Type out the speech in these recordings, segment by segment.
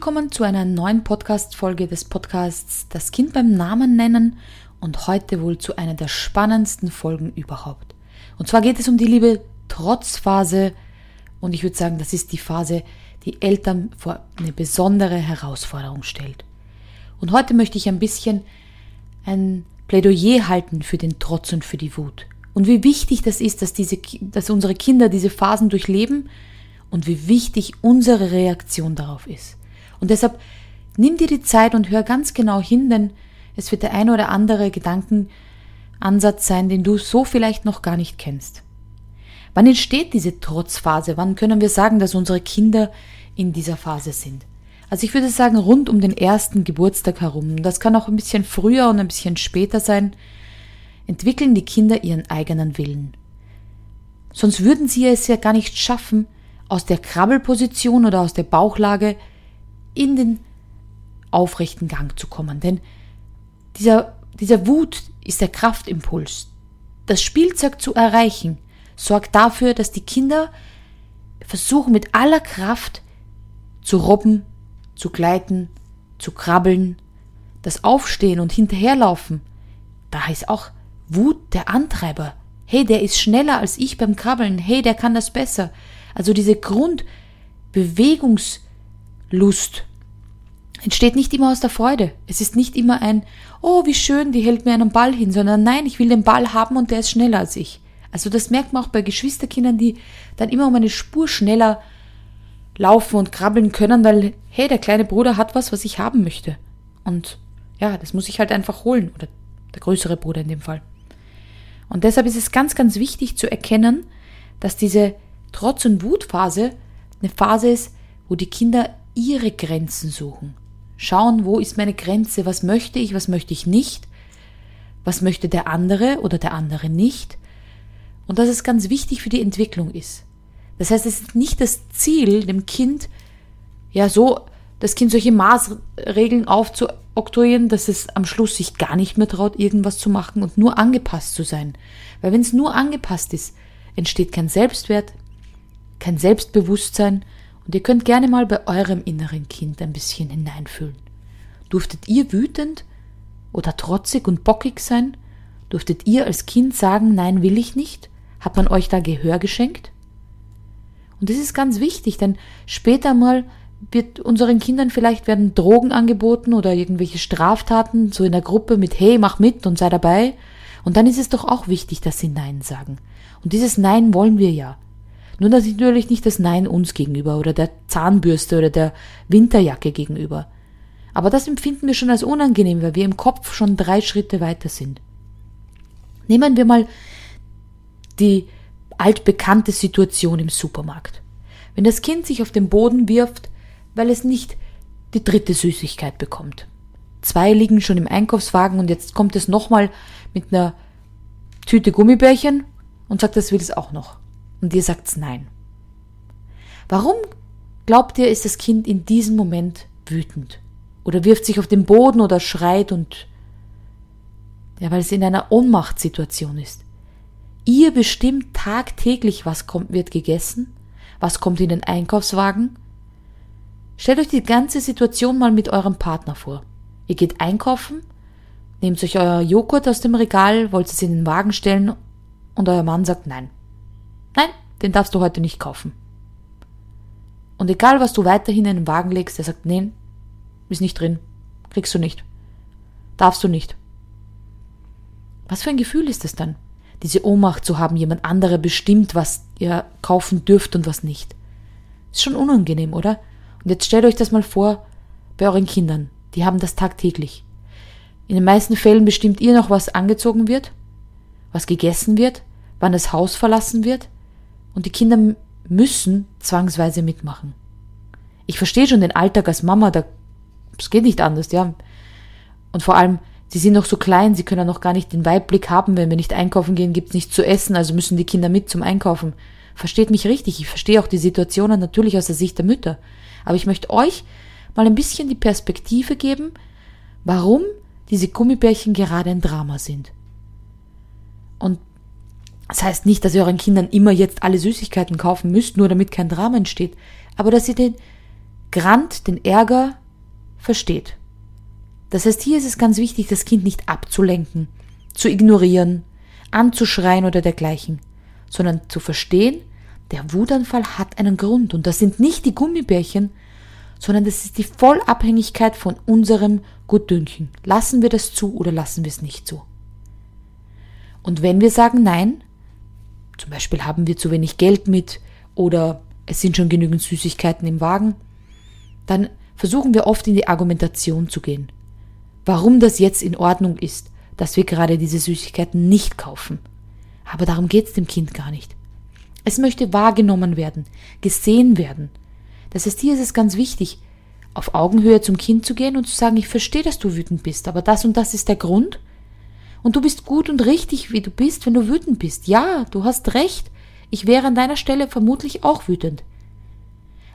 willkommen zu einer neuen Podcast-Folge des Podcasts Das Kind beim Namen nennen und heute wohl zu einer der spannendsten Folgen überhaupt. Und zwar geht es um die liebe Trotzphase und ich würde sagen, das ist die Phase, die Eltern vor eine besondere Herausforderung stellt. Und heute möchte ich ein bisschen ein Plädoyer halten für den Trotz und für die Wut. Und wie wichtig das ist, dass, diese, dass unsere Kinder diese Phasen durchleben und wie wichtig unsere Reaktion darauf ist. Und deshalb nimm dir die Zeit und hör ganz genau hin, denn es wird der ein oder andere Gedankenansatz sein, den du so vielleicht noch gar nicht kennst. Wann entsteht diese Trotzphase? Wann können wir sagen, dass unsere Kinder in dieser Phase sind? Also ich würde sagen, rund um den ersten Geburtstag herum, das kann auch ein bisschen früher und ein bisschen später sein, entwickeln die Kinder ihren eigenen Willen. Sonst würden sie es ja gar nicht schaffen, aus der Krabbelposition oder aus der Bauchlage in den aufrechten Gang zu kommen. Denn dieser, dieser Wut ist der Kraftimpuls. Das Spielzeug zu erreichen sorgt dafür, dass die Kinder versuchen mit aller Kraft zu robben, zu gleiten, zu krabbeln, das Aufstehen und hinterherlaufen. Da heißt auch Wut der Antreiber. Hey, der ist schneller als ich beim Krabbeln. Hey, der kann das besser. Also diese Grundbewegungslust entsteht nicht immer aus der Freude. Es ist nicht immer ein, oh, wie schön, die hält mir einen Ball hin, sondern nein, ich will den Ball haben und der ist schneller als ich. Also das merkt man auch bei Geschwisterkindern, die dann immer um eine Spur schneller laufen und krabbeln können, weil, hey, der kleine Bruder hat was, was ich haben möchte. Und ja, das muss ich halt einfach holen. Oder der größere Bruder in dem Fall. Und deshalb ist es ganz, ganz wichtig zu erkennen, dass diese Trotz- und Wutphase eine Phase ist, wo die Kinder ihre Grenzen suchen. Schauen, wo ist meine Grenze, was möchte ich, was möchte ich nicht, was möchte der andere oder der andere nicht. Und dass es ganz wichtig für die Entwicklung ist. Das heißt, es ist nicht das Ziel, dem Kind, ja, so, das Kind solche Maßregeln aufzu oktroyieren, dass es am Schluss sich gar nicht mehr traut, irgendwas zu machen und nur angepasst zu sein. Weil wenn es nur angepasst ist, entsteht kein Selbstwert, kein Selbstbewusstsein und ihr könnt gerne mal bei eurem inneren Kind ein bisschen hineinfühlen. Durftet ihr wütend oder trotzig und bockig sein? Durftet ihr als Kind sagen, nein, will ich nicht? Hat man euch da Gehör geschenkt? Und das ist ganz wichtig, denn später mal wird unseren Kindern vielleicht werden Drogen angeboten oder irgendwelche Straftaten, so in der Gruppe mit Hey, mach mit und sei dabei. Und dann ist es doch auch wichtig, dass sie Nein sagen. Und dieses Nein wollen wir ja. Nur natürlich nicht das Nein uns gegenüber oder der Zahnbürste oder der Winterjacke gegenüber. Aber das empfinden wir schon als unangenehm, weil wir im Kopf schon drei Schritte weiter sind. Nehmen wir mal die altbekannte Situation im Supermarkt. Wenn das Kind sich auf den Boden wirft, weil es nicht die dritte Süßigkeit bekommt. Zwei liegen schon im Einkaufswagen und jetzt kommt es nochmal mit einer Tüte Gummibärchen und sagt, das will es auch noch. Und ihr sagt's nein. Warum glaubt ihr, ist das Kind in diesem Moment wütend? Oder wirft sich auf den Boden oder schreit und ja, weil es in einer Ohnmachtssituation ist. Ihr bestimmt tagtäglich, was kommt, wird gegessen, was kommt in den Einkaufswagen, Stellt euch die ganze Situation mal mit eurem Partner vor. Ihr geht einkaufen, nehmt euch euer Joghurt aus dem Regal, wollt es in den Wagen stellen und euer Mann sagt nein. Nein, den darfst du heute nicht kaufen. Und egal, was du weiterhin in den Wagen legst, er sagt, nein, ist nicht drin, kriegst du nicht, darfst du nicht. Was für ein Gefühl ist es dann, diese Ohnmacht zu haben, jemand andere bestimmt, was ihr kaufen dürft und was nicht? Ist schon unangenehm, oder? Und jetzt stellt euch das mal vor bei euren Kindern. Die haben das tagtäglich. In den meisten Fällen bestimmt ihr noch, was angezogen wird, was gegessen wird, wann das Haus verlassen wird. Und die Kinder müssen zwangsweise mitmachen. Ich verstehe schon den Alltag als Mama, da, es geht nicht anders, ja. Und vor allem, sie sind noch so klein, sie können noch gar nicht den Weitblick haben, wenn wir nicht einkaufen gehen, gibt's nichts zu essen, also müssen die Kinder mit zum Einkaufen. Versteht mich richtig, ich verstehe auch die Situationen natürlich aus der Sicht der Mütter. Aber ich möchte euch mal ein bisschen die Perspektive geben, warum diese Gummibärchen gerade ein Drama sind. Und das heißt nicht, dass ihr euren Kindern immer jetzt alle Süßigkeiten kaufen müsst, nur damit kein Drama entsteht, aber dass ihr den Grant den Ärger versteht. Das heißt, hier ist es ganz wichtig, das Kind nicht abzulenken, zu ignorieren, anzuschreien oder dergleichen, sondern zu verstehen, der Wutanfall hat einen Grund und das sind nicht die Gummibärchen, sondern das ist die Vollabhängigkeit von unserem Gutdünken. Lassen wir das zu oder lassen wir es nicht zu? Und wenn wir sagen Nein, zum Beispiel haben wir zu wenig Geld mit oder es sind schon genügend Süßigkeiten im Wagen, dann versuchen wir oft in die Argumentation zu gehen. Warum das jetzt in Ordnung ist, dass wir gerade diese Süßigkeiten nicht kaufen. Aber darum geht es dem Kind gar nicht. Es möchte wahrgenommen werden, gesehen werden. Das heißt, hier ist es ganz wichtig, auf Augenhöhe zum Kind zu gehen und zu sagen, ich verstehe, dass du wütend bist, aber das und das ist der Grund. Und du bist gut und richtig, wie du bist, wenn du wütend bist. Ja, du hast recht. Ich wäre an deiner Stelle vermutlich auch wütend.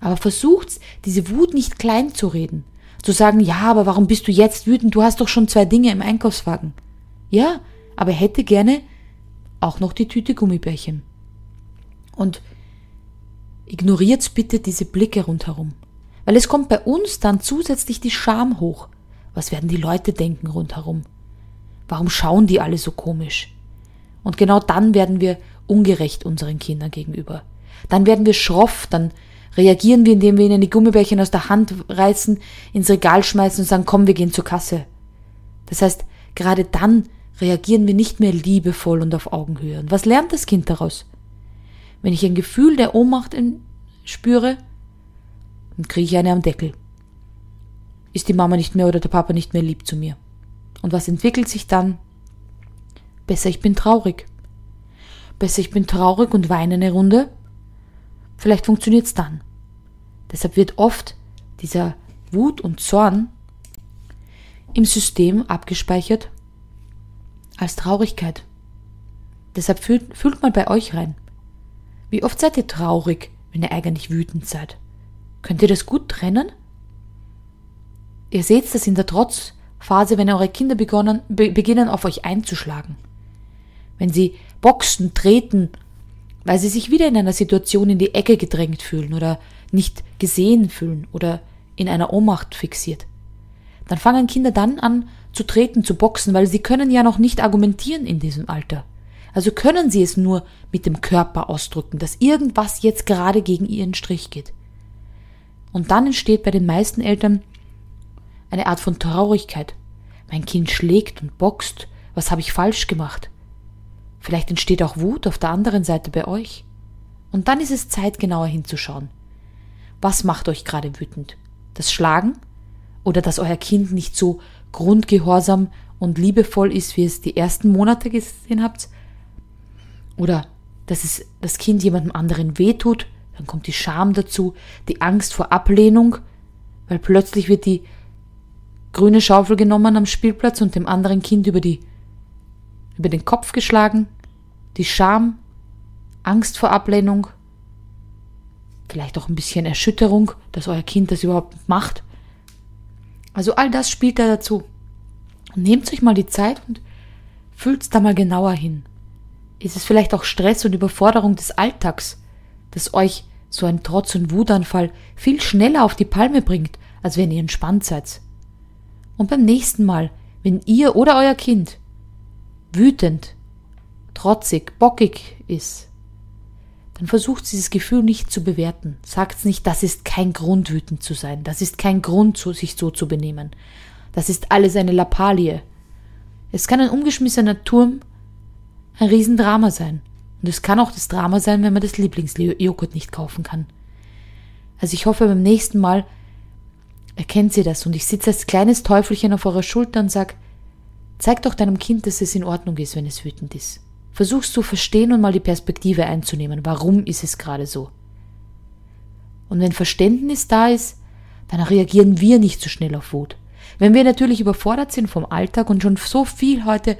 Aber versucht, diese Wut nicht klein zu reden. Zu sagen, ja, aber warum bist du jetzt wütend? Du hast doch schon zwei Dinge im Einkaufswagen. Ja, aber er hätte gerne auch noch die Tüte Gummibärchen. Und ignoriert bitte diese Blicke rundherum. Weil es kommt bei uns dann zusätzlich die Scham hoch. Was werden die Leute denken rundherum? Warum schauen die alle so komisch? Und genau dann werden wir ungerecht unseren Kindern gegenüber. Dann werden wir schroff, dann reagieren wir, indem wir ihnen die Gummibärchen aus der Hand reißen, ins Regal schmeißen und sagen, komm, wir gehen zur Kasse. Das heißt, gerade dann reagieren wir nicht mehr liebevoll und auf Augenhöhe. Und was lernt das Kind daraus? Wenn ich ein Gefühl der Ohnmacht spüre, dann kriege ich eine am Deckel. Ist die Mama nicht mehr oder der Papa nicht mehr lieb zu mir? Und was entwickelt sich dann? Besser, ich bin traurig. Besser, ich bin traurig und weine eine Runde. Vielleicht funktioniert's dann. Deshalb wird oft dieser Wut und Zorn im System abgespeichert als Traurigkeit. Deshalb fühlt, fühlt mal bei euch rein. Wie oft seid ihr traurig, wenn ihr eigentlich wütend seid? Könnt ihr das gut trennen? Ihr seht das in der Trotzphase, wenn eure Kinder begonnen, be beginnen, auf euch einzuschlagen. Wenn sie boxen, treten, weil sie sich wieder in einer Situation in die Ecke gedrängt fühlen oder nicht gesehen fühlen oder in einer Ohnmacht fixiert. Dann fangen Kinder dann an zu treten, zu boxen, weil sie können ja noch nicht argumentieren in diesem Alter. Also können sie es nur mit dem Körper ausdrücken, dass irgendwas jetzt gerade gegen ihren Strich geht. Und dann entsteht bei den meisten Eltern eine Art von Traurigkeit. Mein Kind schlägt und boxt. Was habe ich falsch gemacht? Vielleicht entsteht auch Wut auf der anderen Seite bei euch. Und dann ist es Zeit, genauer hinzuschauen. Was macht euch gerade wütend? Das Schlagen? Oder dass euer Kind nicht so grundgehorsam und liebevoll ist, wie es die ersten Monate gesehen habt? Oder dass es das Kind jemandem anderen wehtut? Dann kommt die Scham dazu, die Angst vor Ablehnung, weil plötzlich wird die grüne Schaufel genommen am Spielplatz und dem anderen Kind über die über den Kopf geschlagen, die Scham, Angst vor Ablehnung, vielleicht auch ein bisschen Erschütterung, dass euer Kind das überhaupt macht. Also all das spielt da dazu. nehmt euch mal die Zeit und fühlt's da mal genauer hin. Ist es vielleicht auch Stress und Überforderung des Alltags? das euch so ein Trotz- und Wutanfall viel schneller auf die Palme bringt, als wenn ihr entspannt seid. Und beim nächsten Mal, wenn ihr oder euer Kind wütend, trotzig, bockig ist, dann versucht dieses Gefühl nicht zu bewerten. Sagt nicht, das ist kein Grund, wütend zu sein. Das ist kein Grund, sich so zu benehmen. Das ist alles eine Lappalie. Es kann ein umgeschmissener Turm ein Riesendrama sein. Und es kann auch das Drama sein, wenn man das Lieblingsjoghurt nicht kaufen kann. Also ich hoffe, beim nächsten Mal erkennt sie das und ich sitze als kleines Teufelchen auf eurer Schulter und sag, zeig doch deinem Kind, dass es in Ordnung ist, wenn es wütend ist. Versuchst zu verstehen und mal die Perspektive einzunehmen. Warum ist es gerade so? Und wenn Verständnis da ist, dann reagieren wir nicht so schnell auf Wut. Wenn wir natürlich überfordert sind vom Alltag und schon so viel heute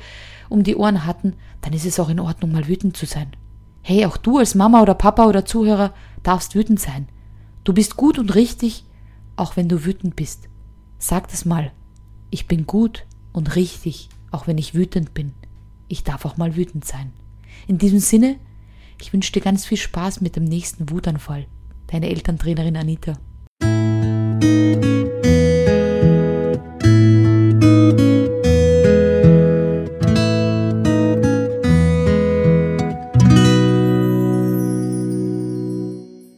um die Ohren hatten, dann ist es auch in Ordnung, mal wütend zu sein. Hey, auch du als Mama oder Papa oder Zuhörer darfst wütend sein. Du bist gut und richtig, auch wenn du wütend bist. Sag das mal. Ich bin gut und richtig, auch wenn ich wütend bin. Ich darf auch mal wütend sein. In diesem Sinne, ich wünsche dir ganz viel Spaß mit dem nächsten Wutanfall. Deine Elterntrainerin Anita.